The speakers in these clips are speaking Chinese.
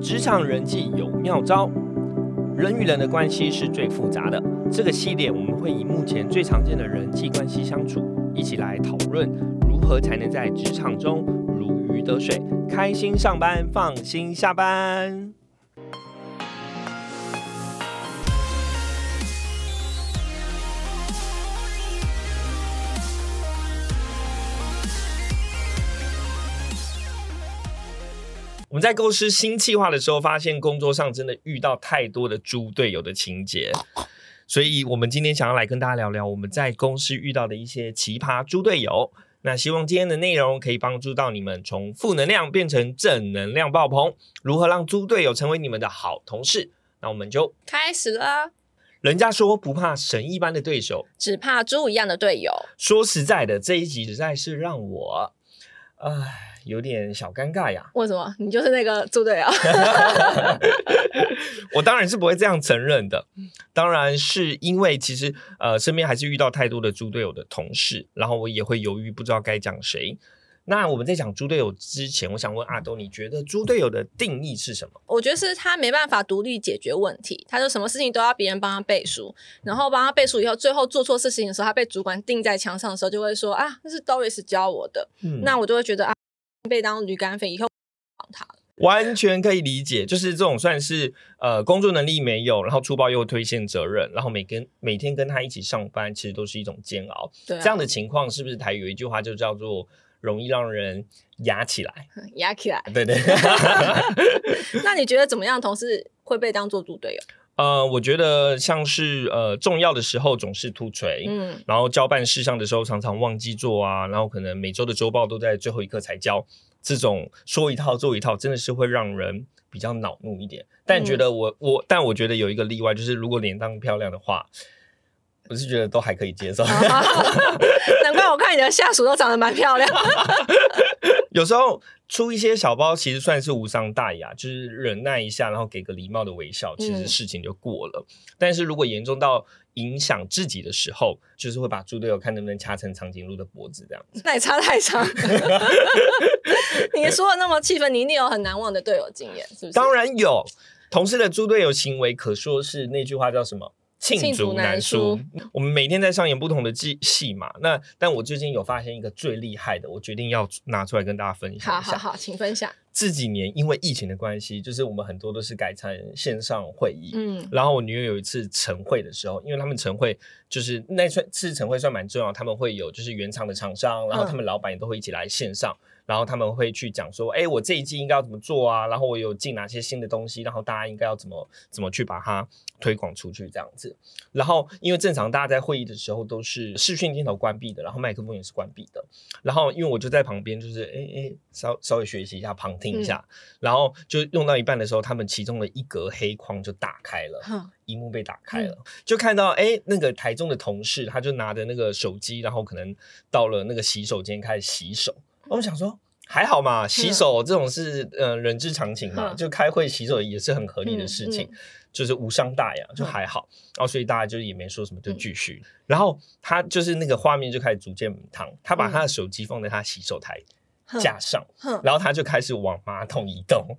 职场人际有妙招，人与人的关系是最复杂的。这个系列我们会以目前最常见的人际关系相处，一起来讨论如何才能在职场中如鱼得水，开心上班，放心下班。们在构思新计划的时候，发现工作上真的遇到太多的猪队友的情节，所以我们今天想要来跟大家聊聊我们在公司遇到的一些奇葩猪队友。那希望今天的内容可以帮助到你们从负能量变成正能量爆棚，如何让猪队友成为你们的好同事？那我们就开始了。人家说不怕神一般的对手，只怕猪一样的队友。说实在的，这一集实在是让我，唉。有点小尴尬呀？为什么？你就是那个猪队友？我当然是不会这样承认的。当然是因为其实呃，身边还是遇到太多的猪队友的同事，然后我也会犹豫，不知道该讲谁。那我们在讲猪队友之前，我想问阿东，你觉得猪队友的定义是什么？我觉得是他没办法独立解决问题，他就什么事情都要别人帮他背书，然后帮他背书以后，最后做错事情的时候，他被主管钉在墙上的时候，就会说啊，那是 Doris 教我的。嗯那我就会觉得啊。被当驴肝肺以后，他完全可以理解，就是这种算是呃工作能力没有，然后粗暴又推卸责任，然后每跟每天跟他一起上班，其实都是一种煎熬。这样的情况是不是台有一句话就叫做容易让人压起来？压起来，对对。那你觉得怎么样？同事会被当做猪队友？呃，我觉得像是呃重要的时候总是突锤，嗯，然后交办事项的时候常常忘记做啊，然后可能每周的周报都在最后一刻才交，这种说一套做一套，真的是会让人比较恼怒一点。但觉得我我，但我觉得有一个例外，就是如果脸蛋漂亮的话。我是觉得都还可以接受，难怪我看你的下属都长得蛮漂亮。有时候出一些小包，其实算是无伤大雅，就是忍耐一下，然后给个礼貌的微笑，其实事情就过了。但是如果严重到影响自己的时候，就是会把猪队友看能不能掐成长颈鹿的脖子这样子。那也差太长。你说的那么气愤，你一定有很难忘的队友经验，是不是？当然有，同事的猪队友行为，可说是那句话叫什么？罄竹难书。我们每天在上演不同的戏戏嘛。那但我最近有发现一个最厉害的，我决定要拿出来跟大家分享。好好好，请分享。这几年因为疫情的关系，就是我们很多都是改成线上会议。嗯，然后我女友有一次晨会的时候，因为他们晨会就是那次晨会算蛮重要，他们会有就是原厂的厂商，然后他们老板也都会一起来线上。然后他们会去讲说，哎，我这一季应该要怎么做啊？然后我有进哪些新的东西？然后大家应该要怎么怎么去把它推广出去这样子。然后因为正常大家在会议的时候都是视讯镜头关闭的，然后麦克风也是关闭的。然后因为我就在旁边，就是哎哎，稍稍微学习一下，旁听一下。然后就用到一半的时候，他们其中的一格黑框就打开了，荧幕被打开了，就看到哎，那个台中的同事他就拿着那个手机，然后可能到了那个洗手间开始洗手。我们想说还好嘛，洗手这种是呃人之常情嘛，就开会洗手也是很合理的事情，就是无伤大雅，就还好。然后所以大家就也没说什么，就继续。然后他就是那个画面就开始逐渐烫，他把他的手机放在他洗手台架上，然后他就开始往马桶移动，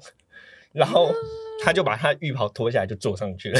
然后。他就把他浴袍脱下来就坐上去了。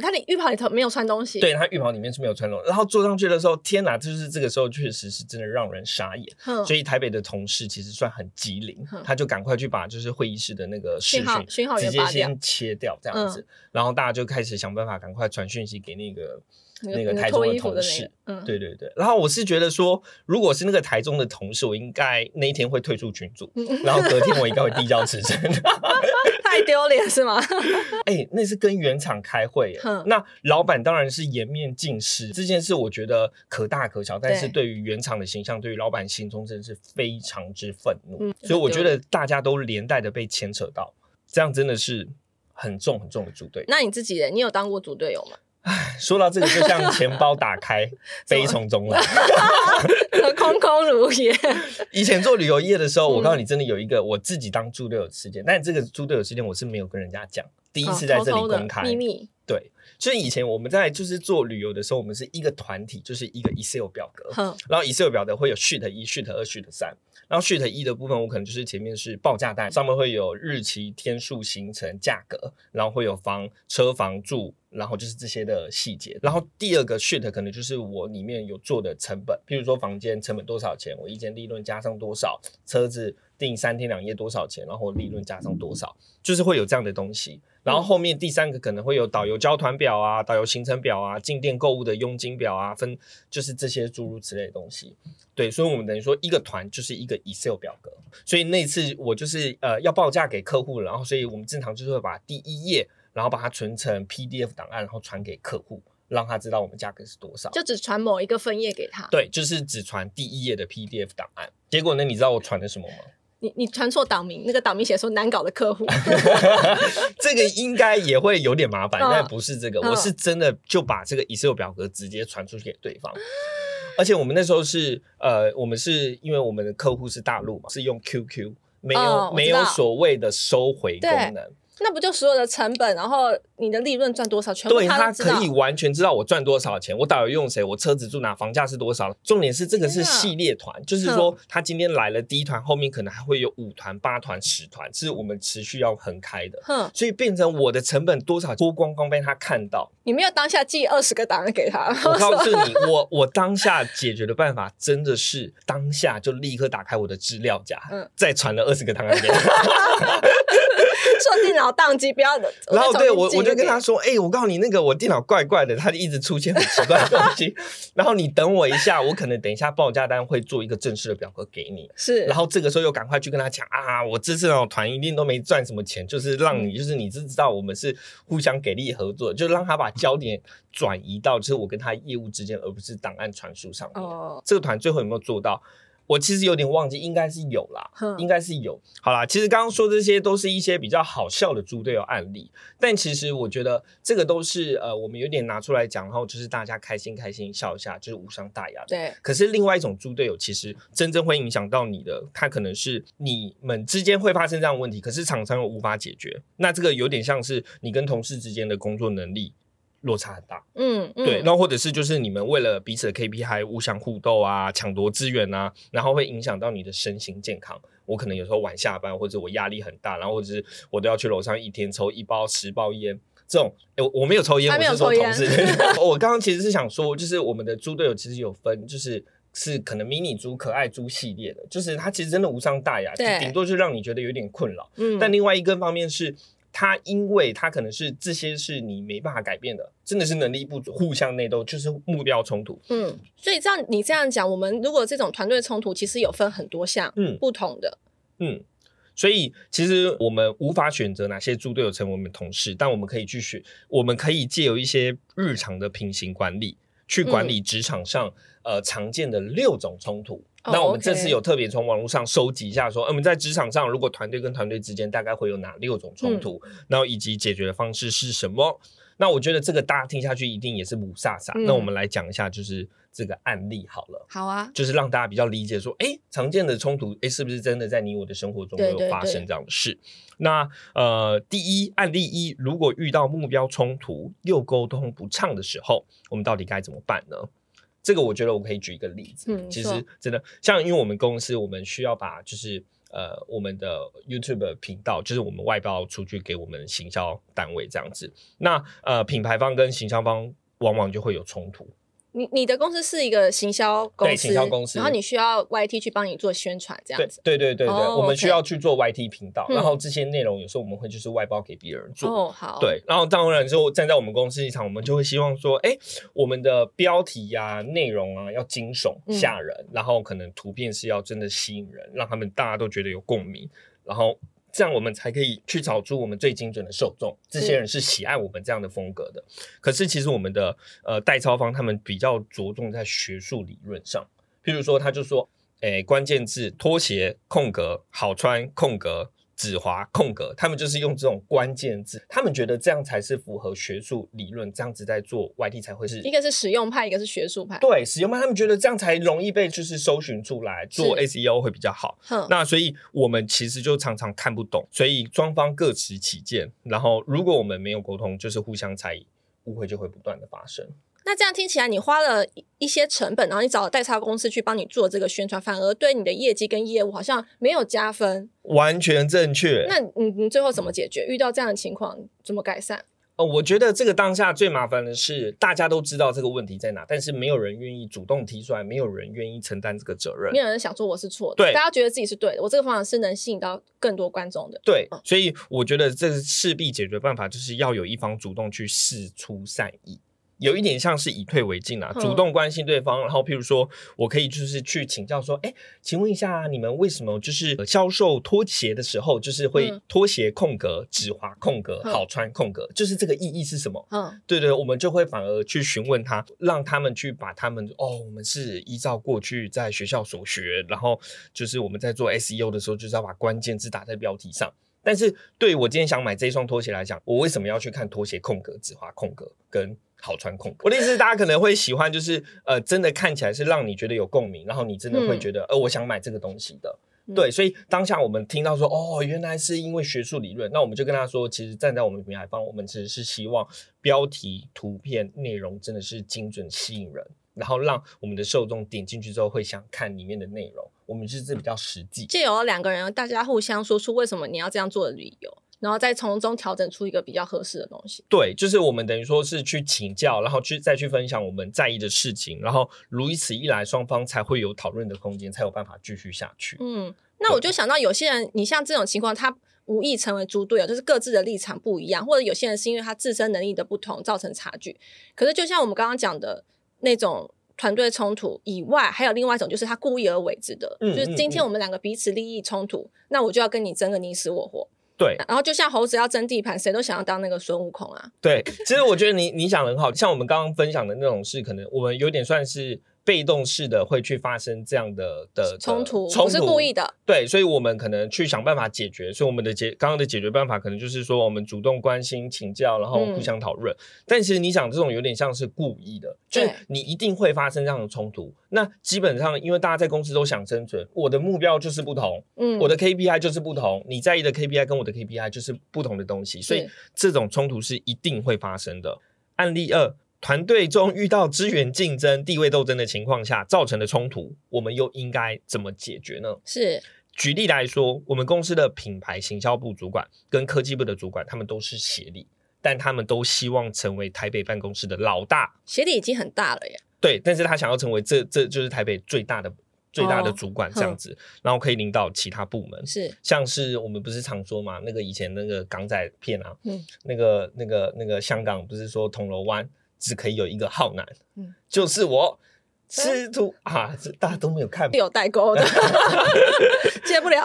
他的浴袍里头没有穿东西。对他浴袍里面是没有穿东西。然后坐上去的时候，天哪，就是这个时候确实是真的让人傻眼。所以台北的同事其实算很机灵，他就赶快去把就是会议室的那个视讯直接先切掉这样子，然后大家就开始想办法赶快传讯息给那个。那个台中的同事，嗯，对对对，然后我是觉得说，如果是那个台中的同事，我应该那一天会退出群组，然后隔天我应该会递交辞呈，太丢脸是吗？哎，那是跟原厂开会，那老板当然是颜面尽失，这件事我觉得可大可小，但是对于原厂的形象，对于老板心中真的是非常之愤怒，所以我觉得大家都连带的被牵扯到，这样真的是很重很重的组队。那你自己人，你有当过组队友吗？唉，说到这个，就像钱包打开，悲从中来，空空如也。以前做旅游业的时候，我告诉你，真的有一个我自己当猪队友事件，但这个猪队友事件我是没有跟人家讲，第一次在这里公开秘密。对，所以以前我们在就是做旅游的时候，我们是一个团体，就是一个 Excel 表格，然后 Excel 表格会有 Sheet 一、Sheet 二、Sheet 三。然后 Sheet 一的部分，我可能就是前面是报价单，上面会有日期、天数、行程、价格，然后会有房车房住，然后就是这些的细节。然后第二个 Sheet 可能就是我里面有做的成本，譬如说房间成本多少钱，我一间利润加上多少，车子订三天两夜多少钱，然后利润加上多少，就是会有这样的东西。然后后面第三个可能会有导游交团表啊，导游行程表啊，进店购物的佣金表啊，分就是这些诸如此类的东西。对，所以我们等于说一个团就是一个 Excel 表格。所以那次我就是呃要报价给客户，然后所以我们正常就是会把第一页，然后把它存成 PDF 档案，然后传给客户，让他知道我们价格是多少。就只传某一个分页给他。对，就是只传第一页的 PDF 档案。结果呢，你知道我传的什么吗？你你传错党名，那个党名写说难搞的客户，这个应该也会有点麻烦，但不是这个，我是真的就把这个 Excel 表格直接传出去给对方，而且我们那时候是呃，我们是因为我们的客户是大陆嘛，是用 QQ，没有没有所谓的收回功能。那不就所有的成本，然后你的利润赚多少，全部他可以完全知道我赚多少钱，我导游用谁，我车子住哪，房价是多少。重点是这个是系列团，就是说他今天来了第一团，后面可能还会有五团、八团、十团，是我们持续要横开的。所以变成我的成本多少，脱光光被他看到。你没有当下寄二十个档案给他？我告诉你，我我当下解决的办法真的是当下就立刻打开我的资料夹，再传了二十个档案给他。说电脑宕机，不要。然后对我，我就跟他说：“哎，我告诉你，那个我电脑怪怪的，它就一直出现很奇怪的东西。然后你等我一下，我可能等一下报价单会做一个正式的表格给你。是，然后这个时候又赶快去跟他讲啊，我这次那种团一定都没赚什么钱，就是让你，就是你知知道我们是互相给力合作，就让他把焦点转移到就是我跟他业务之间，而不是档案传输上面。哦，这个团最后有没有做到？”我其实有点忘记，应该是有啦，应该是有。好啦，其实刚刚说这些都是一些比较好笑的猪队友案例，但其实我觉得这个都是呃，我们有点拿出来讲，然后就是大家开心开心笑一下，就是无伤大雅的。对。可是另外一种猪队友，其实真正会影响到你的，他可能是你们之间会发生这样的问题，可是厂商又无法解决。那这个有点像是你跟同事之间的工作能力。落差很大，嗯，对，然后或者是就是你们为了彼此的 KPI 互相互斗啊，抢夺资源啊，然后会影响到你的身心健康。我可能有时候晚下班，或者我压力很大，然后或者是我都要去楼上一天抽一包十包烟，这种，我我没有抽烟，我是说同事。我刚刚其实是想说，就是我们的猪队友其实有分，就是是可能迷你猪、可爱猪系列的，就是它其实真的无伤大雅，顶多就让你觉得有点困扰。嗯，但另外一个方面是。他因为他可能是这些是你没办法改变的，真的是能力不足，互相内斗就是目标冲突。嗯，所以这样你这样讲，我们如果这种团队冲突，其实有分很多项，嗯，不同的，嗯，所以其实我们无法选择哪些猪队友成为我们同事，但我们可以去选，我们可以借由一些日常的平行管理，去管理职场上呃常见的六种冲突。那我们这次有特别从网络上收集一下，说，我们在职场上，如果团队跟团队之间大概会有哪六种冲突，然后以及解决的方式是什么？那我觉得这个大家听下去一定也是五煞煞。那我们来讲一下，就是这个案例好了。好啊，就是让大家比较理解说，哎，常见的冲突，哎，是不是真的在你我的生活中有发生这样的事？那呃，第一案例一，如果遇到目标冲突又沟通不畅的时候，我们到底该怎么办呢？这个我觉得我可以举一个例子，嗯其实真的像因为我们公司，我们需要把就是呃我们的 YouTube 频道，就是我们外包出去给我们行销单位这样子，那呃品牌方跟行销方往往就会有冲突。你你的公司是一个行销公司，行销公司，然后你需要 YT 去帮你做宣传，这样子。对对对对，我们需要去做 YT 频道，然后这些内容有时候我们会就是外包给别人做。哦，好。对，然后当然之后站在我们公司立场，我们就会希望说，哎，我们的标题呀、内容啊要惊悚吓人，然后可能图片是要真的吸引人，让他们大家都觉得有共鸣，然后。这样我们才可以去找出我们最精准的受众，这些人是喜爱我们这样的风格的。可是其实我们的呃代操方他们比较着重在学术理论上，譬如说他就说，诶关键字拖鞋空格好穿空格。指滑空格，他们就是用这种关键字，他们觉得这样才是符合学术理论，这样子在做 YT 才会是一个是实用派，一个是学术派。对，实用派他们觉得这样才容易被就是搜寻出来，做 SEO 会比较好。那所以我们其实就常常看不懂，所以双方各持己见。然后如果我们没有沟通，就是互相猜疑。误会就会不断的发生。那这样听起来，你花了一些成本，然后你找了代差公司去帮你做这个宣传，反而对你的业绩跟业务好像没有加分。完全正确。那你你最后怎么解决？遇到这样的情况怎么改善？哦，我觉得这个当下最麻烦的是，大家都知道这个问题在哪，但是没有人愿意主动提出来，没有人愿意承担这个责任，没有人想说我是错的，对，大家觉得自己是对的，我这个方法是能吸引到更多观众的，对，所以我觉得这势必解决办法就是要有一方主动去试出善意。有一点像是以退为进啊，主动关心对方，然后譬如说我可以就是去请教说，哎，请问一下你们为什么就是销售拖鞋的时候，就是会拖鞋空格、指滑空格、好穿空格，就是这个意义是什么？嗯，对对，我们就会反而去询问他，让他们去把他们哦，我们是依照过去在学校所学，然后就是我们在做 SEO 的时候，就是要把关键字打在标题上。但是对我今天想买这一双拖鞋来讲，我为什么要去看拖鞋空格、指滑空格跟？好穿空格，我的意思是，大家可能会喜欢，就是呃，真的看起来是让你觉得有共鸣，然后你真的会觉得，呃，我想买这个东西的。对，所以当下我们听到说，哦，原来是因为学术理论，那我们就跟他说，其实站在我们品牌方，我们其实是希望标题、图片、内容真的是精准吸引人，然后让我们的受众点进去之后会想看里面的内容。我们就是比较实际，借由两个人，大家互相说出为什么你要这样做的理由。然后再从中调整出一个比较合适的东西。对，就是我们等于说是去请教，然后去再去分享我们在意的事情，然后如此一来，双方才会有讨论的空间，才有办法继续下去。嗯，那我就想到有些人，你像这种情况，他无意成为猪队友，就是各自的立场不一样，或者有些人是因为他自身能力的不同造成差距。可是就像我们刚刚讲的那种团队冲突以外，还有另外一种，就是他故意而为之的，就是今天我们两个彼此利益冲突，那我就要跟你争个你死我活。对，然后就像猴子要争地盘，谁都想要当那个孙悟空啊。对，其实我觉得你你想的很好，像我们刚刚分享的那种事，可能我们有点算是。被动式的会去发生这样的的冲突，不是故意的。对，所以我们可能去想办法解决。所以我们的解刚刚的解决办法，可能就是说我们主动关心、请教，然后互相讨论。但其实你想，这种有点像是故意的，就是你一定会发生这样的冲突。那基本上，因为大家在公司都想生存，我的目标就是不同，嗯，我的 KPI 就是不同，你在意的 KPI 跟我的 KPI 就是不同的东西，所以这种冲突是一定会发生的。案例二。团队中遇到资源竞争、地位斗争的情况下造成的冲突，我们又应该怎么解决呢？是举例来说，我们公司的品牌行销部主管跟科技部的主管，他们都是协理，但他们都希望成为台北办公室的老大。协理已经很大了耶。对，但是他想要成为这这就是台北最大的最大的主管这样子，然后可以领导其他部门。是，像是我们不是常说嘛，那个以前那个港仔片啊，嗯，那个那个那个香港不是说铜锣湾。只可以有一个浩南，嗯，就是我吃土啊，这大家都没有看，有代沟的，接不了。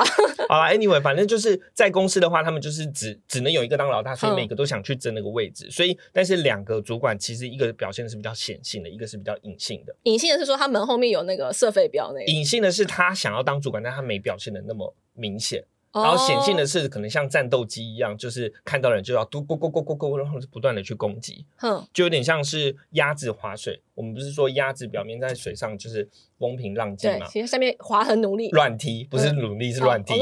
好了，Anyway，反正就是在公司的话，他们就是只只能有一个当老大，所以每个都想去争那个位置。所以，但是两个主管其实一个表现是比较显性的，一个是比较隐性的。隐性的是说他门后面有那个设废标那个，隐性的是他想要当主管，但他没表现的那么明显。然后显性的是，可能像战斗机一样，就是看到人就要嘟咕咕咕咕咕，然后不断的去攻击，哼，就有点像是鸭子划水。我们不是说鸭子表面在水上就是风平浪静嘛？其实下面划痕努力，乱踢不是努力是乱踢。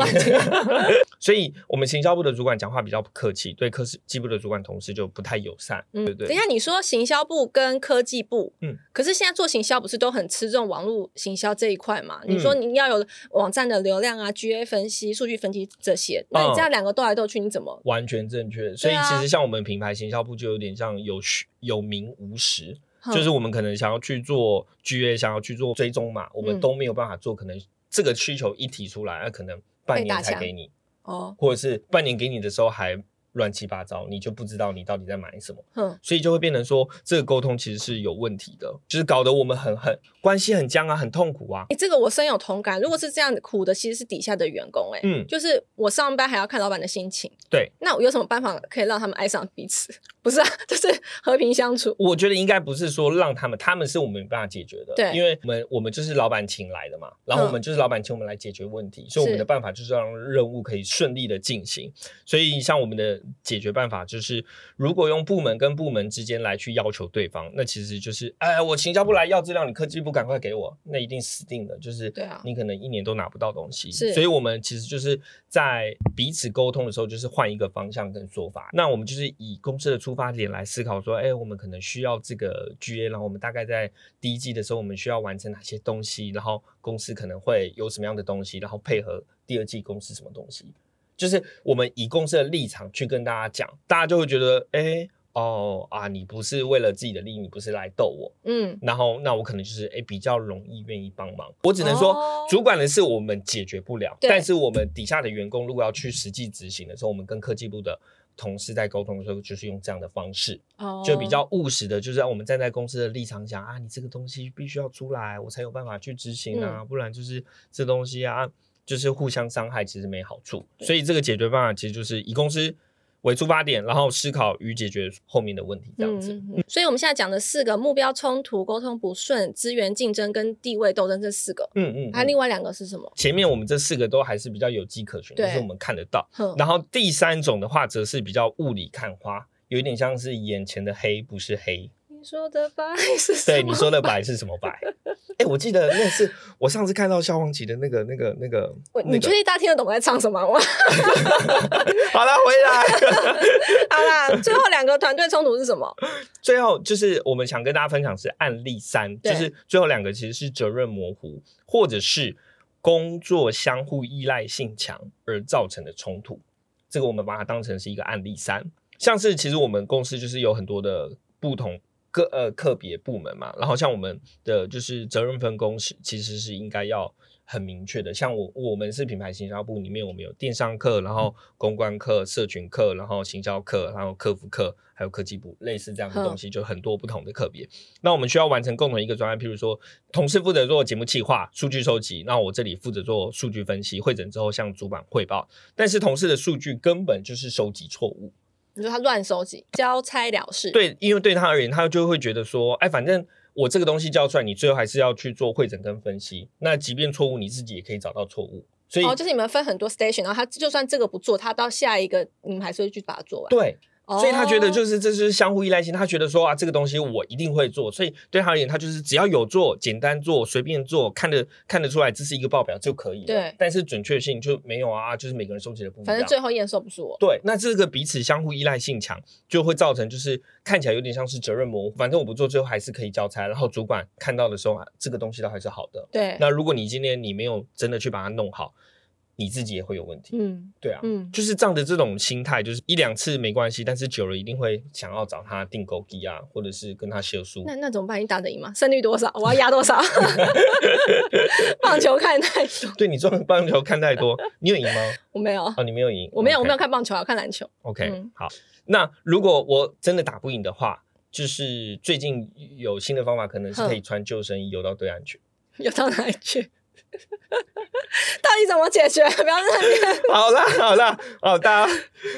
所以，我们行销部的主管讲话比较不客气，对科技部的主管同事就不太友善，对不对？等一下，你说行销部跟科技部，嗯，可是现在做行销不是都很吃重网络行销这一块嘛？你说你要有网站的流量啊、GA 分析、数据分析这些，那你这样两个斗来斗去，你怎么？完全正确。所以，其实像我们品牌行销部就有点像有有名无实。就是我们可能想要去做 GA，想要去做追踪嘛，我们都没有办法做。可能这个需求一提出来，那可能半年才给你哦，或者是半年给你的时候还。乱七八糟，你就不知道你到底在买什么，嗯，所以就会变成说这个沟通其实是有问题的，就是搞得我们很很关系很僵啊，很痛苦啊。哎，这个我深有同感。如果是这样苦的，其实是底下的员工，哎，嗯，就是我上班还要看老板的心情，对。那我有什么办法可以让他们爱上彼此？不是啊，就是和平相处。我觉得应该不是说让他们，他们是我们没办法解决的，对，因为我们我们就是老板请来的嘛，然后我们就是老板请我们来解决问题，所以我们的办法就是让任务可以顺利的进行。所以像我们的解决办法。就是，如果用部门跟部门之间来去要求对方，那其实就是，哎，我行销部来要资料，你科技部赶快给我，那一定死定了。就是，对啊，你可能一年都拿不到东西。是，所以我们其实就是在彼此沟通的时候，就是换一个方向跟说法。那我们就是以公司的初出发点来思考说，哎，我们可能需要这个 GA，然后我们大概在第一季的时候，我们需要完成哪些东西，然后公司可能会有什么样的东西，然后配合第二季公司什么东西，就是我们以公司的立场去跟大家讲，大家就会觉得，哎。哦啊，你不是为了自己的利益，你不是来逗我，嗯，然后那我可能就是哎比较容易愿意帮忙。我只能说，主管的事我们解决不了，但是我们底下的员工如果要去实际执行的时候，我们跟科技部的同事在沟通的时候，就是用这样的方式，就比较务实的，就是让我们站在公司的立场讲啊，你这个东西必须要出来，我才有办法去执行啊，不然就是这东西啊，就是互相伤害，其实没好处。所以这个解决办法其实就是以公司。为出发点，然后思考与解决后面的问题，这样子。所以，我们现在讲的四个目标冲突、沟通不顺、资源竞争跟地位斗争这四个。嗯嗯。还另外两个是什么？前面我们这四个都还是比较有迹可循，就是我们看得到。然后第三种的话，则是比较雾里看花，有一点像是眼前的黑不是黑。你说的白是？对，你说的白是什么白？哎，我记得那次我上次看到萧煌奇的那个、那个、那个。你确定大家听得懂我在唱什么吗？好了，回来。好啦，最后两个团队冲突是什么？最后就是我们想跟大家分享是案例三，就是最后两个其实是责任模糊，或者是工作相互依赖性强而造成的冲突。这个我们把它当成是一个案例三，像是其实我们公司就是有很多的不同。个呃，个别部门嘛，然后像我们的就是责任分工是，其实是应该要很明确的。像我我们是品牌行销部里面，我们有电商课，然后公关课、社群课，然后行销课，然后客服课，还有科技部，类似这样的东西，就很多不同的课别。那我们需要完成共同一个专案，譬如说，同事负责做节目企划、数据收集，那我这里负责做数据分析，会诊之后向主管汇报。但是同事的数据根本就是收集错误。你说他乱收集，交差了事。对，因为对他而言，他就会觉得说，哎，反正我这个东西交出来，你最后还是要去做会诊跟分析。那即便错误，你自己也可以找到错误。所以，哦，就是你们分很多 station，然后他就算这个不做，他到下一个，你们还是会去把它做完。对。所以他觉得就是这是相互依赖性，他觉得说啊这个东西我一定会做，所以对他而言，他就是只要有做，简单做，随便做，看得看得出来这是一个报表就可以。对，但是准确性就没有啊，就是每个人收集的部分，反正最后验收不是我。对，那这个彼此相互依赖性强，就会造成就是看起来有点像是责任模糊，反正我不做，最后还是可以交差，然后主管看到的时候啊，这个东西都还是好的。对，那如果你今天你没有真的去把它弄好。你自己也会有问题，嗯，对啊，嗯，就是这样的这种心态，就是一两次没关系，但是久了一定会想要找他订购机啊，或者是跟他修书。那那怎么办？你打得赢吗？胜率多少？我要压多少？棒球看太多，对你撞棒球看太多，你有赢吗？我没有哦，你没有赢，我没有，我没有看棒球，我看篮球。OK，好，那如果我真的打不赢的话，就是最近有新的方法，可能是可以穿救生衣游到对岸去，游到哪里去？到底怎么解决？不要在那边。好啦好啦哦，大家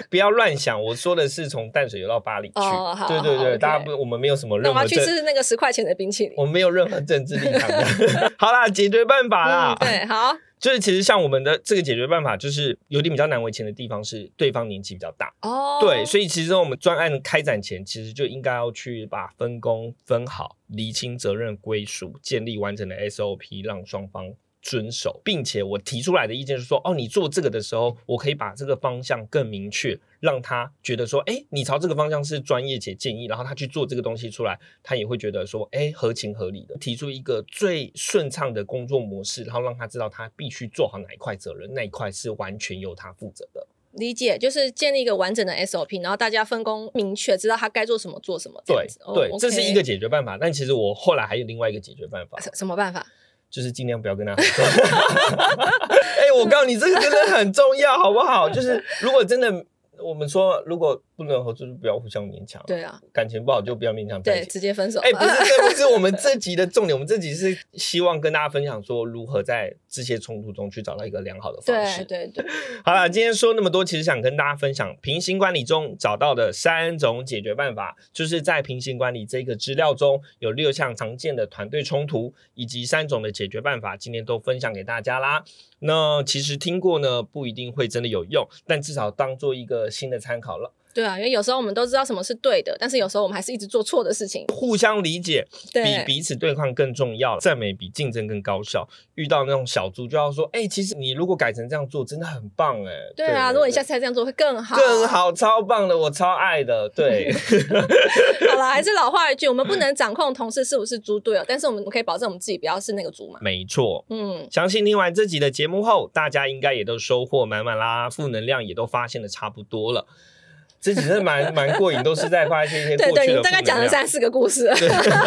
不要乱想。我说的是从淡水游到巴黎去。哦，对对对，大家不，我们没有什么任何。我要去吃那个十块钱的冰淇淋。我们没有任何政治立场的。好啦，解决办法啦。对，好。就是其实像我们的这个解决办法，就是有点比较难为情的地方是对方年纪比较大。哦。对，所以其实我们专案开展前，其实就应该要去把分工分好，厘清责任归属，建立完整的 SOP，让双方。遵守，并且我提出来的意见是说，哦，你做这个的时候，我可以把这个方向更明确，让他觉得说，哎，你朝这个方向是专业且建议，然后他去做这个东西出来，他也会觉得说，哎，合情合理的，提出一个最顺畅的工作模式，然后让他知道他必须做好哪一块责任，那一块是完全由他负责的。理解，就是建立一个完整的 SOP，然后大家分工明确，知道他该做什么做什么。对对，这是一个解决办法。但其实我后来还有另外一个解决办法。什么办法？就是尽量不要跟他合作。哎，我告诉你，这个真的很重要，好不好？就是如果真的，我们说如果。不能合作就不要互相勉强。对啊，感情不好就不要勉强。对，直接分手。哎，不是，这不是我们这集的重点。我们这集是希望跟大家分享说，如何在这些冲突中去找到一个良好的方式。对对对。好了，今天说那么多，其实想跟大家分享平行管理中找到的三种解决办法，就是在平行管理这个资料中有六项常见的团队冲突，以及三种的解决办法，今天都分享给大家啦。那其实听过呢，不一定会真的有用，但至少当做一个新的参考了。对啊，因为有时候我们都知道什么是对的，但是有时候我们还是一直做错的事情。互相理解比彼此对抗更重要，赞美比竞争更高效。遇到那种小猪就要说：“哎，其实你如果改成这样做，真的很棒哎。”对啊，如果你下次再这样做会更好，更好，超棒的，我超爱的。对，好了，还是老话一句，我们不能掌控同事是不是猪队友，但是我们可以保证我们自己不要是那个猪嘛。没错，嗯，相信听完这集的节目后，大家应该也都收获满满啦，负能量也都发现的差不多了。这其实蛮蛮过瘾，都是在发现一些对对，你大概讲了三四个故事。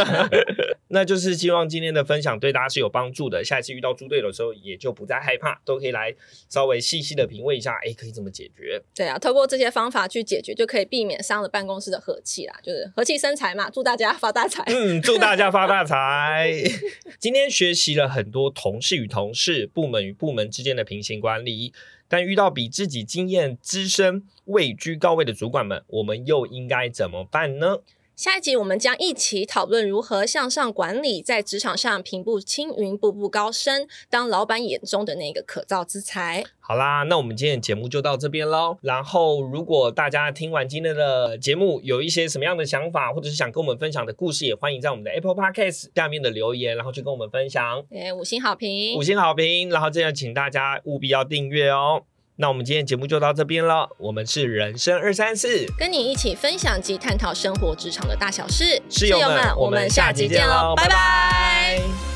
那就是希望今天的分享对大家是有帮助的。下一次遇到猪队友的时候，也就不再害怕，都可以来稍微细细的品味一下，哎，可以怎么解决？对啊，透过这些方法去解决，就可以避免伤了办公室的和气啦，就是和气生财嘛。祝大家发大财！嗯，祝大家发大财！今天学习了很多同事与同事、部门与部门之间的平行管理。但遇到比自己经验资深、位居高位的主管们，我们又应该怎么办呢？下一集我们将一起讨论如何向上管理，在职场上平步青云、步步高升，当老板眼中的那个可造之才。好啦，那我们今天的节目就到这边喽。然后，如果大家听完今天的节目，有一些什么样的想法，或者是想跟我们分享的故事，也欢迎在我们的 Apple Podcast 下面的留言，然后去跟我们分享。诶，五星好评，五星好评。然后这样，请大家务必要订阅哦。那我们今天节目就到这边了。我们是人生二三四，跟你一起分享及探讨生活职场的大小事。室友们，我们下期见喽，拜拜。